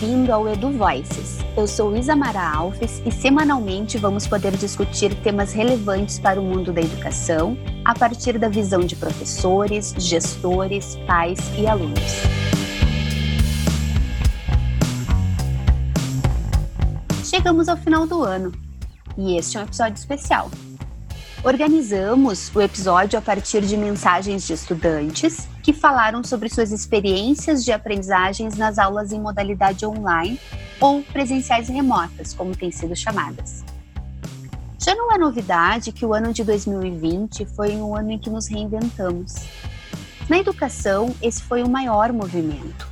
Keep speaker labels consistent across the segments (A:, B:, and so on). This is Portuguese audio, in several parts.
A: bem-vindo ao Edu Voices. Eu sou Isamara Alves e semanalmente vamos poder discutir temas relevantes para o mundo da educação a partir da visão de professores, gestores, pais e alunos. Chegamos ao final do ano e este é um episódio especial. Organizamos o episódio a partir de mensagens de estudantes que falaram sobre suas experiências de aprendizagens nas aulas em modalidade online ou presenciais remotas, como têm sido chamadas. Já não é novidade que o ano de 2020 foi um ano em que nos reinventamos. Na educação, esse foi o maior movimento.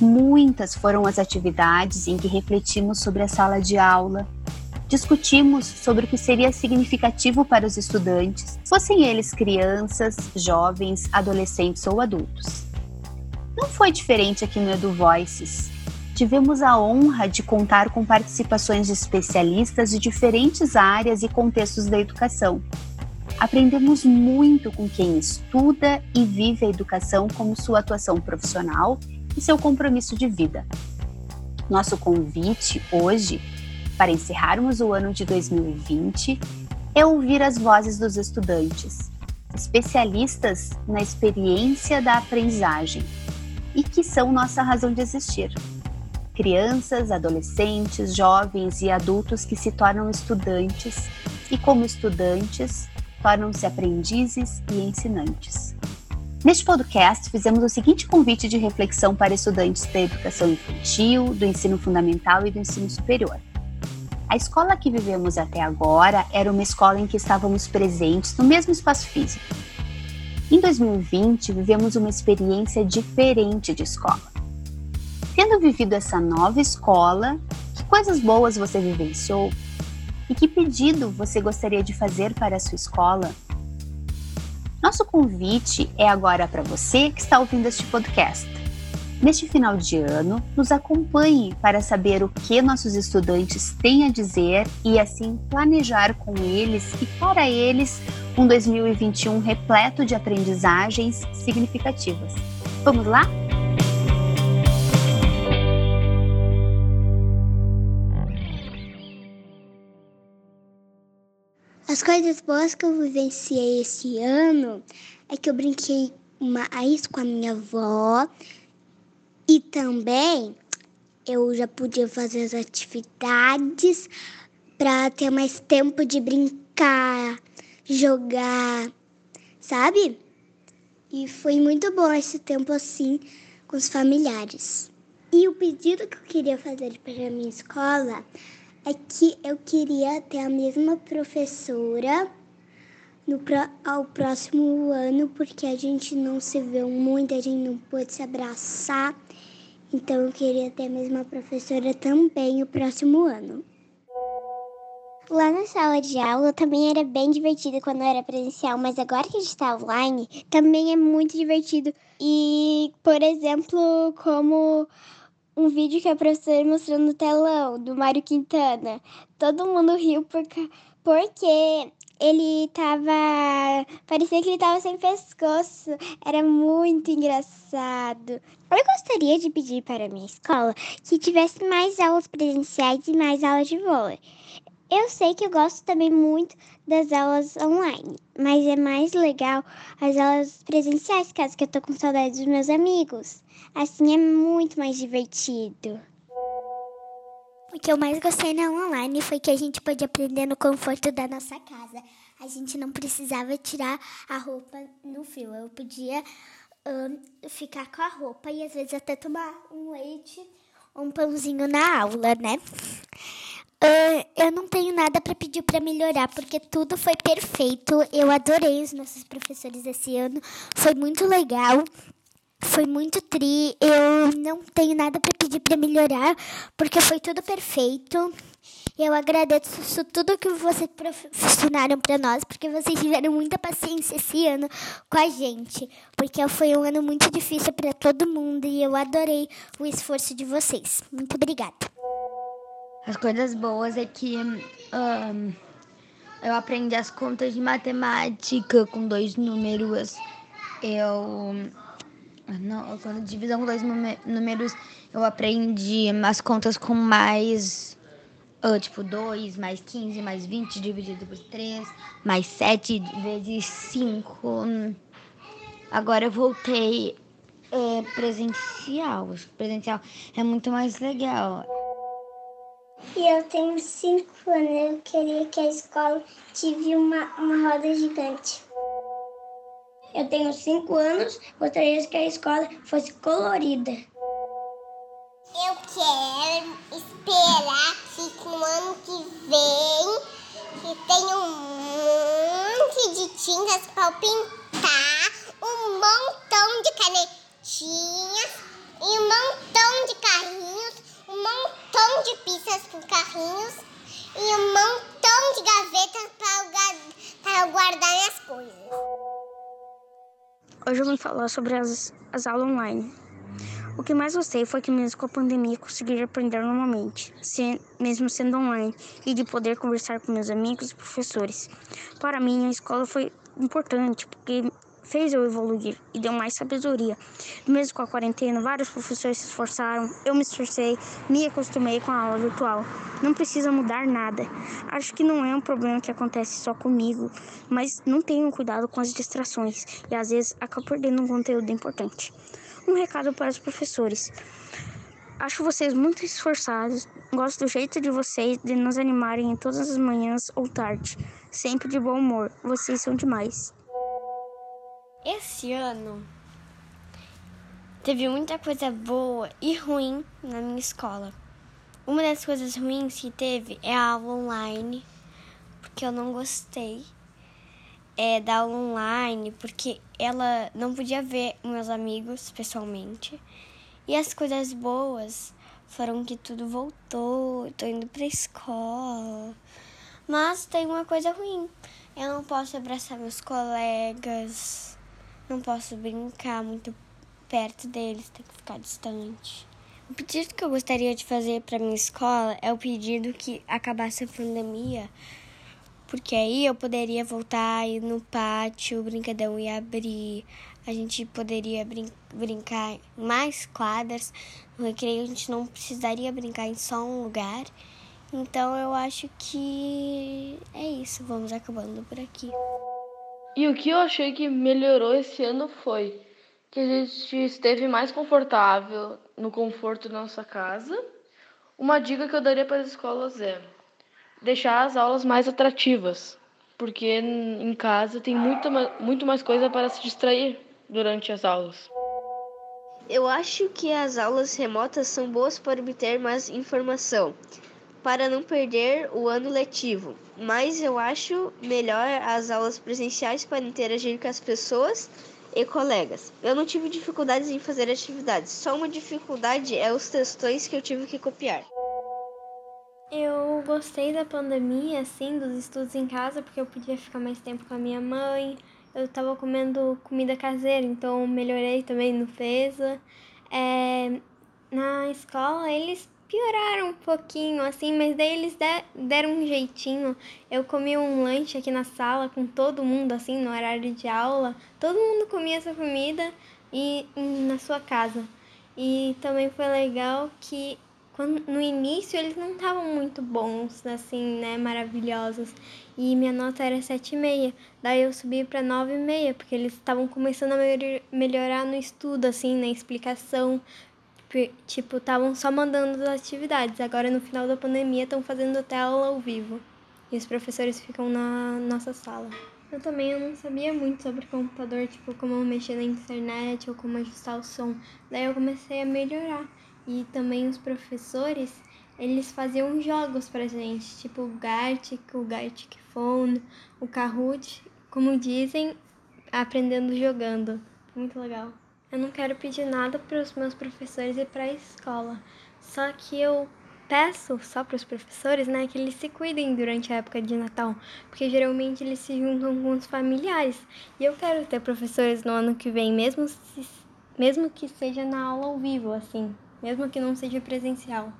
A: Muitas foram as atividades em que refletimos sobre a sala de aula, discutimos sobre o que seria significativo para os estudantes, fossem eles crianças, jovens, adolescentes ou adultos. Não foi diferente aqui no Edu Voices. Tivemos a honra de contar com participações de especialistas de diferentes áreas e contextos da educação. Aprendemos muito com quem estuda e vive a educação como sua atuação profissional e seu compromisso de vida. Nosso convite hoje para encerrarmos o ano de 2020 é ouvir as vozes dos estudantes, especialistas na experiência da aprendizagem e que são nossa razão de existir. Crianças, adolescentes, jovens e adultos que se tornam estudantes e, como estudantes, tornam-se aprendizes e ensinantes. Neste podcast, fizemos o seguinte convite de reflexão para estudantes da educação infantil, do ensino fundamental e do ensino superior. A escola que vivemos até agora era uma escola em que estávamos presentes no mesmo espaço físico. Em 2020, vivemos uma experiência diferente de escola. Tendo vivido essa nova escola, que coisas boas você vivenciou? E que pedido você gostaria de fazer para a sua escola? Nosso convite é agora para você que está ouvindo este podcast. Neste final de ano, nos acompanhe para saber o que nossos estudantes têm a dizer e assim planejar com eles e para eles um 2021 repleto de aprendizagens significativas. Vamos lá?
B: As coisas boas que eu vivenciei este ano é que eu brinquei mais com a minha avó, e também eu já podia fazer as atividades para ter mais tempo de brincar, jogar, sabe? E foi muito bom esse tempo assim com os familiares. E o pedido que eu queria fazer para minha escola é que eu queria ter a mesma professora no ao próximo ano, porque a gente não se vê muito, a gente não pôde se abraçar. Então eu queria ter a mesma professora também o próximo ano.
C: Lá na sala de aula também era bem divertido quando era presencial, mas agora que a gente está online, também é muito divertido. E, por exemplo, como um vídeo que a professora mostrou no telão do Mário Quintana. Todo mundo riu porque, porque ele tava. Parecia que ele tava sem pescoço. Era muito engraçado. Eu gostaria de pedir para minha escola que tivesse mais aulas presenciais e mais aulas de vôlei. Eu sei que eu gosto também muito das aulas online, mas é mais legal as aulas presenciais, caso que eu tô com saudade dos meus amigos. Assim é muito mais divertido.
D: O que eu mais gostei na online foi que a gente pôde aprender no conforto da nossa casa. A gente não precisava tirar a roupa no fio. Eu podia um, ficar com a roupa e às vezes até tomar um leite ou um pãozinho na aula, né? Uh, eu não tenho nada para pedir para melhorar, porque tudo foi perfeito. Eu adorei os nossos professores esse ano. Foi muito legal. Foi muito tri. Eu não tenho nada para pedir para melhorar, porque foi tudo perfeito. Eu agradeço tudo que vocês proporcionaram para nós, porque vocês tiveram muita paciência esse ano com a gente, porque foi um ano muito difícil para todo mundo e eu adorei o esforço de vocês. Muito obrigada.
E: As coisas boas é que um, eu aprendi as contas de matemática com dois números. Eu Não, quando divisão dois números, eu aprendi as contas com mais. Uh, tipo, 2 mais 15 mais 20 dividido por 3, mais 7 vezes 5. Agora eu voltei é, presencial. Presencial é muito mais legal.
C: E eu tenho 5 anos. Eu queria que a escola tivesse uma, uma roda gigante.
F: Eu tenho 5 anos, gostaria que a escola fosse colorida.
G: Eu quero esperar que no ano que vem que tenha um monte de tintas para pintar, um montão de canetinhas e um montão de carrinhos, um montão de pistas com carrinhos e um montão de gavetas para guardar as coisas.
H: Hoje eu vim falar sobre as, as aulas online. O que mais gostei foi que, mesmo com a pandemia, consegui aprender normalmente, se, mesmo sendo online, e de poder conversar com meus amigos e professores. Para mim, a escola foi importante porque fez eu evoluir e deu mais sabedoria. Mesmo com a quarentena, vários professores se esforçaram, eu me esforcei, me acostumei com a aula virtual. Não precisa mudar nada. Acho que não é um problema que acontece só comigo, mas não tenho cuidado com as distrações e às vezes acabo perdendo um conteúdo importante. Um recado para os professores. Acho vocês muito esforçados. Gosto do jeito de vocês de nos animarem em todas as manhãs ou tarde. Sempre de bom humor. Vocês são demais.
I: Esse ano teve muita coisa boa e ruim na minha escola. Uma das coisas ruins que teve é a aula online, porque eu não gostei é, da aula online, porque ela não podia ver meus amigos pessoalmente. E as coisas boas foram que tudo voltou, tô indo pra escola. Mas tem uma coisa ruim. Eu não posso abraçar meus colegas não posso brincar muito perto deles, tenho que ficar distante. O pedido que eu gostaria de fazer para minha escola é o pedido que acabasse a pandemia, porque aí eu poderia voltar aí no pátio, o brincadão ia abrir, a gente poderia brin brincar mais quadras, no recreio a gente não precisaria brincar em só um lugar. Então eu acho que é isso, vamos acabando por aqui.
J: E o que eu achei que melhorou esse ano foi que a gente esteve mais confortável no conforto da nossa casa. Uma dica que eu daria para as escolas é deixar as aulas mais atrativas, porque em casa tem muita, muito mais coisa para se distrair durante as aulas.
K: Eu acho que as aulas remotas são boas para obter mais informação para não perder o ano letivo, mas eu acho melhor as aulas presenciais para interagir com as pessoas e colegas. Eu não tive dificuldades em fazer atividades, só uma dificuldade é os textões que eu tive que copiar.
L: Eu gostei da pandemia, assim, dos estudos em casa, porque eu podia ficar mais tempo com a minha mãe. Eu estava comendo comida caseira, então melhorei também no PESA. É, na escola, eles pioraram um pouquinho, assim, mas daí eles deram um jeitinho. Eu comi um lanche aqui na sala com todo mundo, assim, no horário de aula. Todo mundo comia essa comida e, na sua casa. E também foi legal que quando, no início eles não estavam muito bons, assim, né, maravilhosos. E minha nota era 7,5. Daí eu subi para 9,5, porque eles estavam começando a melhorar no estudo, assim, na explicação tipo, estavam só mandando as atividades. Agora, no final da pandemia, estão fazendo até aula ao vivo. E os professores ficam na nossa sala. Eu também eu não sabia muito sobre computador, tipo, como mexer na internet ou como ajustar o som. Daí eu comecei a melhorar. E também os professores, eles faziam jogos pra gente, tipo o Gartic, o Gartic Phone, o Kahoot, como dizem, aprendendo jogando. Muito legal. Eu não quero pedir nada para os meus professores e para a escola. Só que eu peço só para os professores, né, que eles se cuidem durante a época de Natal, porque geralmente eles se juntam com os familiares. E eu quero ter professores no ano que vem, mesmo se, mesmo que seja na aula ao vivo, assim, mesmo que não seja presencial.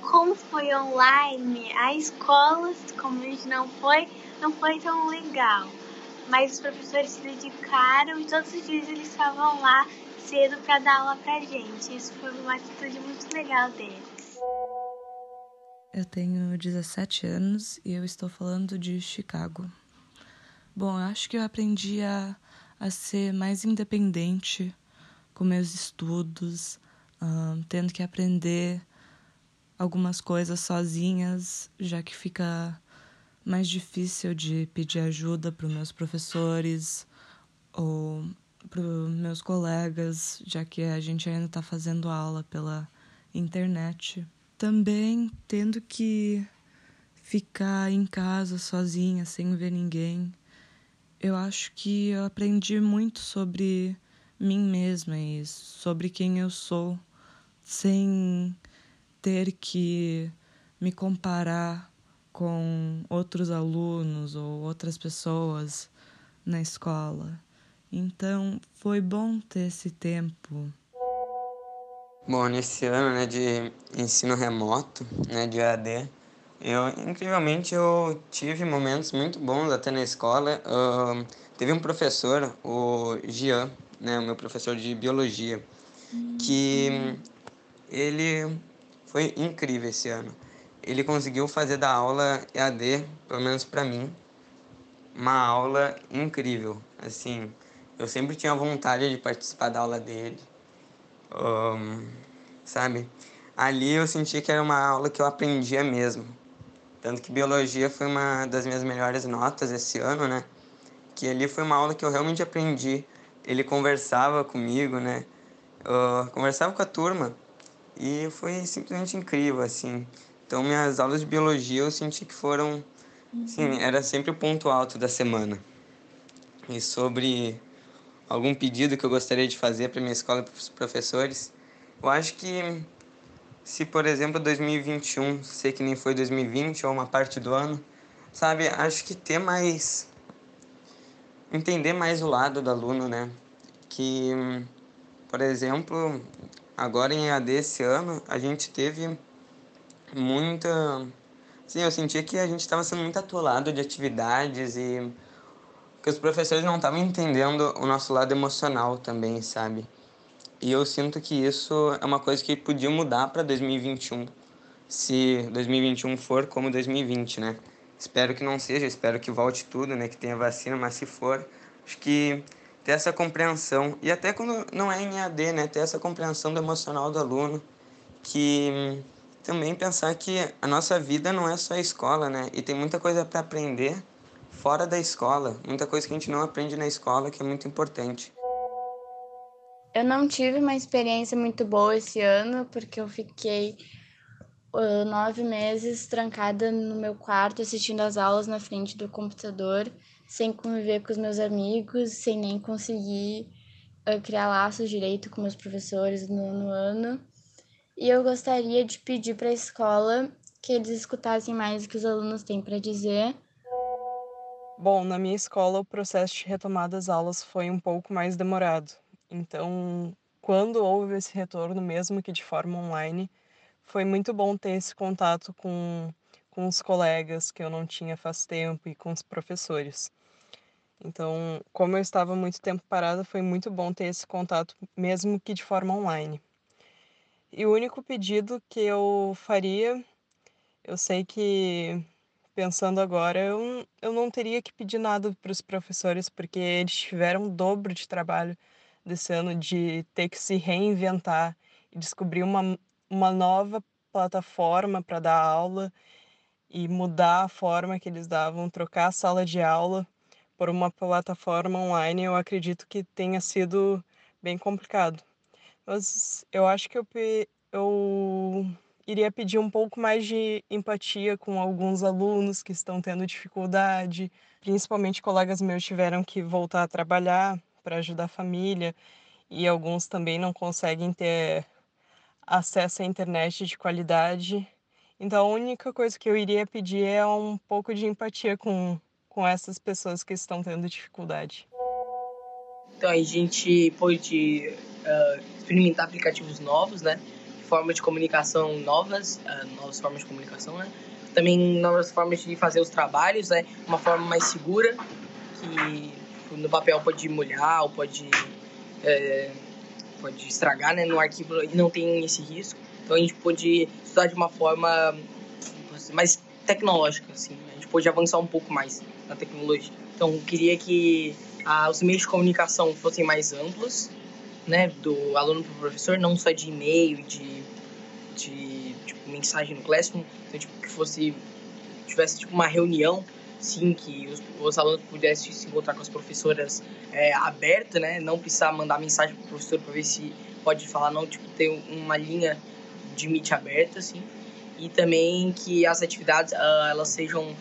M: Como foi online, a escola, como a gente não foi, não foi tão legal mas os professores se dedicaram e todos os dias eles estavam lá cedo para dar aula pra gente. Isso foi uma atitude muito legal deles.
N: Eu tenho 17 anos e eu estou falando de Chicago. Bom, eu acho que eu aprendi a, a ser mais independente com meus estudos, um, tendo que aprender algumas coisas sozinhas, já que fica mais difícil de pedir ajuda para os meus professores ou para os meus colegas, já que a gente ainda está fazendo aula pela internet. Também tendo que ficar em casa sozinha, sem ver ninguém. Eu acho que eu aprendi muito sobre mim mesma e sobre quem eu sou, sem ter que me comparar com outros alunos ou outras pessoas na escola. Então, foi bom ter esse tempo.
O: Bom, nesse ano né, de ensino remoto, né, de AD, eu, incrivelmente, eu tive momentos muito bons até na escola. Uh, teve um professor, o Gian, né, o meu professor de biologia, que ele foi incrível esse ano. Ele conseguiu fazer da aula EAD, pelo menos para mim, uma aula incrível. Assim, eu sempre tinha vontade de participar da aula dele, um, sabe? Ali eu senti que era uma aula que eu aprendia mesmo. Tanto que biologia foi uma das minhas melhores notas esse ano, né? Que ali foi uma aula que eu realmente aprendi. Ele conversava comigo, né? Conversava com a turma e foi simplesmente incrível, assim. Então, minhas aulas de biologia eu senti que foram, sim, uhum. era sempre o ponto alto da semana. E sobre algum pedido que eu gostaria de fazer para minha escola e para os professores, eu acho que se, por exemplo, 2021 sei que nem foi 2020 ou uma parte do ano, sabe, acho que ter mais entender mais o lado do aluno, né? Que, por exemplo, Agora em AD esse ano, a gente teve muita. Sim, eu sentia que a gente estava sendo muito atolado de atividades e que os professores não estavam entendendo o nosso lado emocional também, sabe? E eu sinto que isso é uma coisa que podia mudar para 2021, se 2021 for como 2020, né? Espero que não seja, espero que volte tudo, né? Que tenha vacina, mas se for, acho que ter essa compreensão e até quando não é em AD, né, ter essa compreensão do emocional do aluno, que também pensar que a nossa vida não é só a escola, né, e tem muita coisa para aprender fora da escola, muita coisa que a gente não aprende na escola que é muito importante.
P: Eu não tive uma experiência muito boa esse ano porque eu fiquei nove meses trancada no meu quarto assistindo as aulas na frente do computador sem conviver com os meus amigos, sem nem conseguir criar laços direito com meus professores no ano. E eu gostaria de pedir para a escola que eles escutassem mais o que os alunos têm para dizer.
Q: Bom, na minha escola o processo de retomada das aulas foi um pouco mais demorado. Então, quando houve esse retorno, mesmo que de forma online, foi muito bom ter esse contato com, com os colegas que eu não tinha faz tempo e com os professores. Então, como eu estava muito tempo parada, foi muito bom ter esse contato, mesmo que de forma online. E o único pedido que eu faria, eu sei que pensando agora, eu, eu não teria que pedir nada para os professores, porque eles tiveram o dobro de trabalho desse ano de ter que se reinventar e descobrir uma, uma nova plataforma para dar aula e mudar a forma que eles davam, trocar a sala de aula por uma plataforma online, eu acredito que tenha sido bem complicado. Eu acho que eu, eu iria pedir um pouco mais de empatia com alguns alunos que estão tendo dificuldade, principalmente colegas meus tiveram que voltar a trabalhar para ajudar a família e alguns também não conseguem ter acesso à internet de qualidade. Então a única coisa que eu iria pedir é um pouco de empatia com com essas pessoas que estão tendo dificuldade.
R: Então a gente pôde uh, experimentar aplicativos novos, né? Formas de comunicação novas, uh, novas formas de comunicação, né? Também novas formas de fazer os trabalhos, né? Uma forma mais segura, que no papel pode molhar ou pode, é, pode estragar, né? No arquivo não tem esse risco. Então a gente pode estudar de uma forma mais tecnológica, assim. A gente pode avançar um pouco mais na tecnologia. Então queria que os meios de comunicação fossem mais amplos, né? Do aluno para o professor, não só de e-mail, de, de tipo, mensagem no Classroom. Então, tipo, que fosse tivesse tipo uma reunião sim que os, os, alunos pudessem se encontrar com as professoras é, aberta, né? Não precisar mandar mensagem para o professor para ver se pode falar, não, tipo, ter uma linha de Meet aberta, assim. E também que as atividades, uh, elas sejam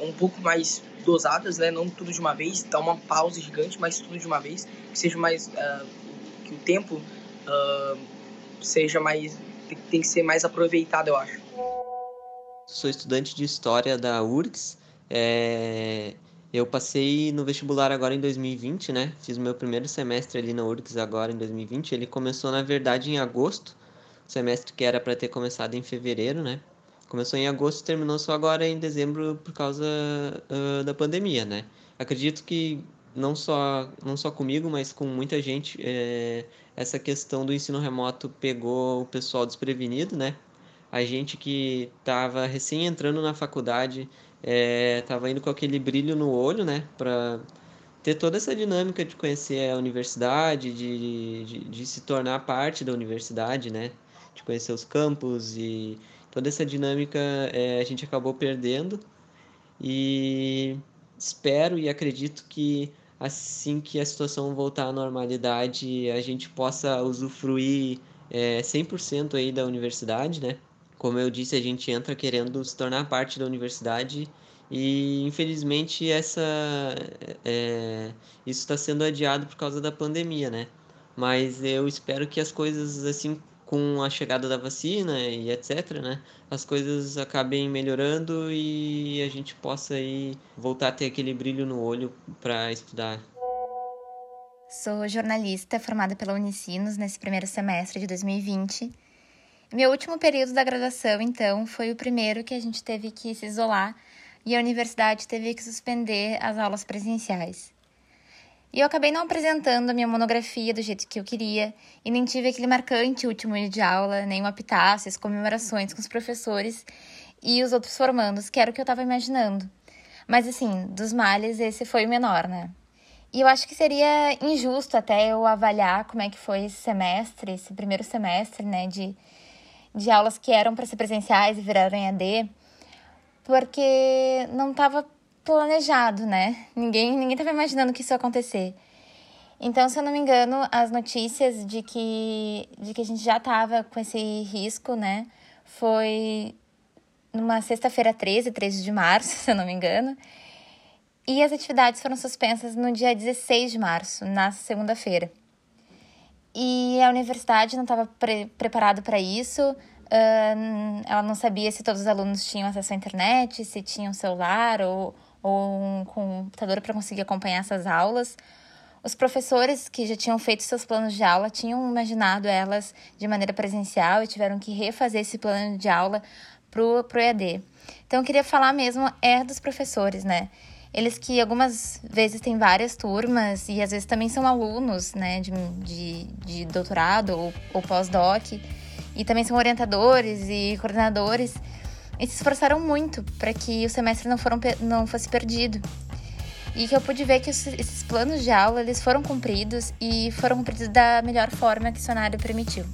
R: um pouco mais dosadas, né? Não tudo de uma vez, dar uma pausa gigante, mas tudo de uma vez. Que seja mais... Uh, que o tempo uh, seja mais... Tem que ser mais aproveitado, eu acho.
S: Sou estudante de História da URGS é, eu passei no vestibular agora em 2020, né? Fiz meu primeiro semestre ali na URGS agora em 2020. Ele começou, na verdade, em agosto, semestre que era para ter começado em fevereiro, né? Começou em agosto e terminou só agora em dezembro por causa uh, da pandemia, né? Acredito que não só, não só comigo, mas com muita gente, é, essa questão do ensino remoto pegou o pessoal desprevenido, né? A gente que estava recém entrando na faculdade é, tava indo com aquele brilho no olho, né? Para ter toda essa dinâmica de conhecer a universidade, de, de, de, se tornar parte da universidade, né? De conhecer os campos e toda essa dinâmica é, a gente acabou perdendo. E espero e acredito que assim que a situação voltar à normalidade, a gente possa usufruir é, 100% aí da universidade, né? Como eu disse, a gente entra querendo se tornar parte da universidade e infelizmente essa é, isso está sendo adiado por causa da pandemia, né? Mas eu espero que as coisas assim com a chegada da vacina e etc, né? As coisas acabem melhorando e a gente possa aí voltar a ter aquele brilho no olho para estudar.
T: Sou jornalista formada pela Unicinos nesse primeiro semestre de 2020 meu último período da graduação, então, foi o primeiro que a gente teve que se isolar e a universidade teve que suspender as aulas presenciais. E eu acabei não apresentando a minha monografia do jeito que eu queria, e nem tive aquele marcante último dia de aula, nem uma epitácio, as comemorações com os professores e os outros formandos, que era o que eu estava imaginando. Mas assim, dos males, esse foi o menor, né? E eu acho que seria injusto até eu avaliar como é que foi esse semestre, esse primeiro semestre, né, de de aulas que eram para ser presenciais e viraram em AD, porque não estava planejado, né? Ninguém ninguém estava imaginando que isso ia acontecer. Então, se eu não me engano, as notícias de que de que a gente já estava com esse risco, né, foi numa sexta-feira 13, 13 de março, se eu não me engano. E as atividades foram suspensas no dia 16 de março, na segunda-feira. E a universidade não estava pre preparada para isso. Uh, ela não sabia se todos os alunos tinham acesso à internet, se tinham celular ou, ou um computador para conseguir acompanhar essas aulas. Os professores que já tinham feito seus planos de aula tinham imaginado elas de maneira presencial e tiveram que refazer esse plano de aula para o EAD. Então, eu queria falar mesmo é dos professores, né? Eles que algumas vezes têm várias turmas e às vezes também são alunos, né, de, de, de doutorado ou, ou pós-doc, e também são orientadores e coordenadores, e se esforçaram muito para que o semestre não, foram, não fosse perdido. E que eu pude ver que esses planos de aula eles foram cumpridos e foram cumpridos da melhor forma que o cenário permitiu.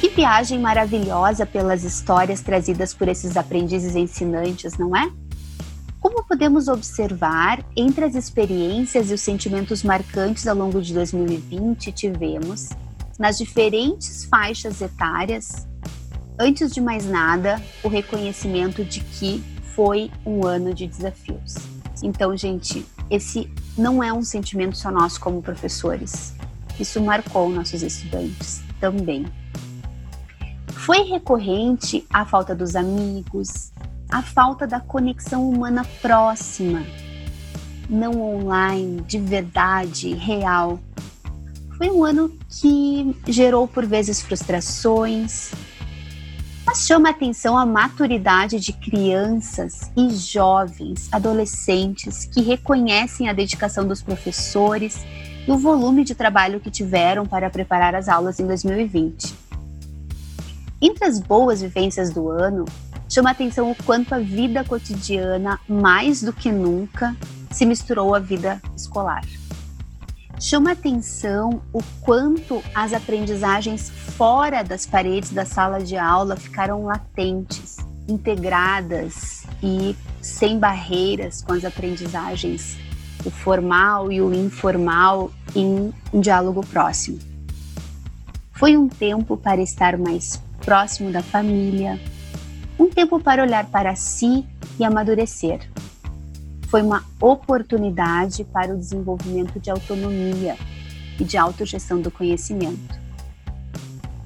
A: Que viagem maravilhosa pelas histórias trazidas por esses aprendizes ensinantes, não é? Como podemos observar, entre as experiências e os sentimentos marcantes ao longo de 2020, tivemos, nas diferentes faixas etárias, antes de mais nada, o reconhecimento de que foi um ano de desafios. Então, gente, esse não é um sentimento só nosso como professores. Isso marcou nossos estudantes também. Foi recorrente a falta dos amigos, a falta da conexão humana próxima, não online, de verdade, real. Foi um ano que gerou por vezes frustrações, Mas chama atenção a maturidade de crianças e jovens, adolescentes que reconhecem a dedicação dos professores e o volume de trabalho que tiveram para preparar as aulas em 2020. Entre as boas vivências do ano, chama atenção o quanto a vida cotidiana, mais do que nunca, se misturou à vida escolar. Chama atenção o quanto as aprendizagens fora das paredes da sala de aula ficaram latentes, integradas e sem barreiras com as aprendizagens, o formal e o informal, em um diálogo próximo. Foi um tempo para estar mais próximo da família, um tempo para olhar para si e amadurecer foi uma oportunidade para o desenvolvimento de autonomia e de autogestão do conhecimento.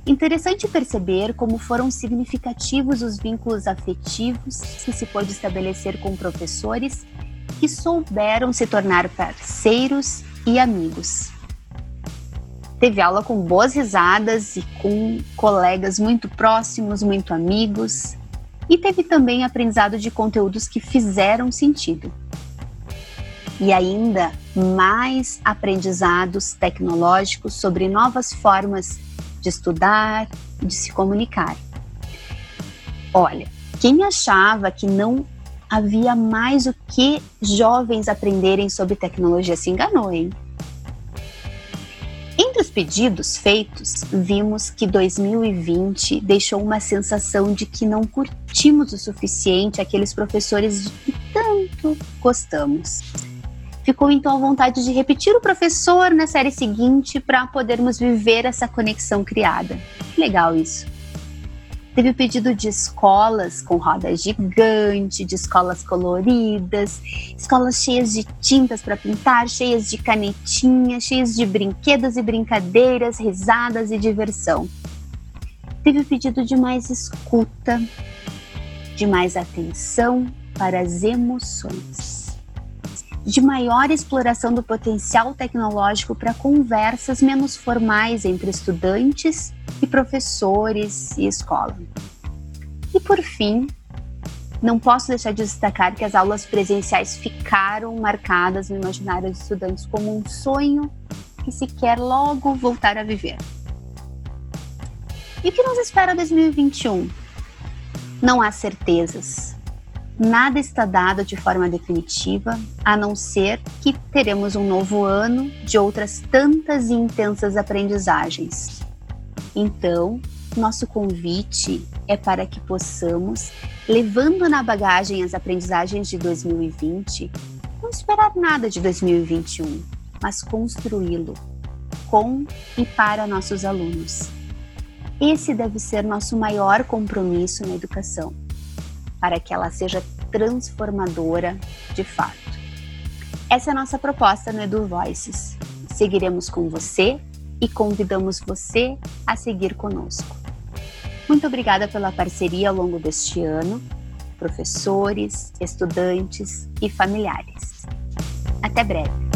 A: Interessante perceber como foram significativos os vínculos afetivos que se pôde estabelecer com professores que souberam se tornar parceiros e amigos. Teve aula com boas risadas e com colegas muito próximos, muito amigos, e teve também aprendizado de conteúdos que fizeram sentido e ainda mais aprendizados tecnológicos sobre novas formas de estudar de se comunicar. Olha, quem achava que não havia mais o que jovens aprenderem sobre tecnologia se enganou, hein? Entre os pedidos feitos, vimos que 2020 deixou uma sensação de que não curtimos o suficiente aqueles professores que tanto gostamos. Ficou então a vontade de repetir o professor na série seguinte para podermos viver essa conexão criada. Que legal isso. Teve o pedido de escolas com roda gigante, de escolas coloridas, escolas cheias de tintas para pintar, cheias de canetinhas, cheias de brinquedos e brincadeiras, risadas e diversão. Teve o pedido de mais escuta, de mais atenção para as emoções de maior exploração do potencial tecnológico para conversas menos formais entre estudantes e professores e escola. E por fim, não posso deixar de destacar que as aulas presenciais ficaram marcadas no imaginário dos estudantes como um sonho que se quer logo voltar a viver. E o que nos espera 2021? Não há certezas, nada está dado de forma definitiva, a não ser que teremos um novo ano de outras tantas e intensas aprendizagens. Então, nosso convite é para que possamos, levando na bagagem as aprendizagens de 2020, não esperar nada de 2021, mas construí-lo com e para nossos alunos. Esse deve ser nosso maior compromisso na educação para que ela seja transformadora de fato. Essa é a nossa proposta no Edu Voices. Seguiremos com você e convidamos você a seguir conosco. Muito obrigada pela parceria ao longo deste ano, professores, estudantes e familiares. Até breve!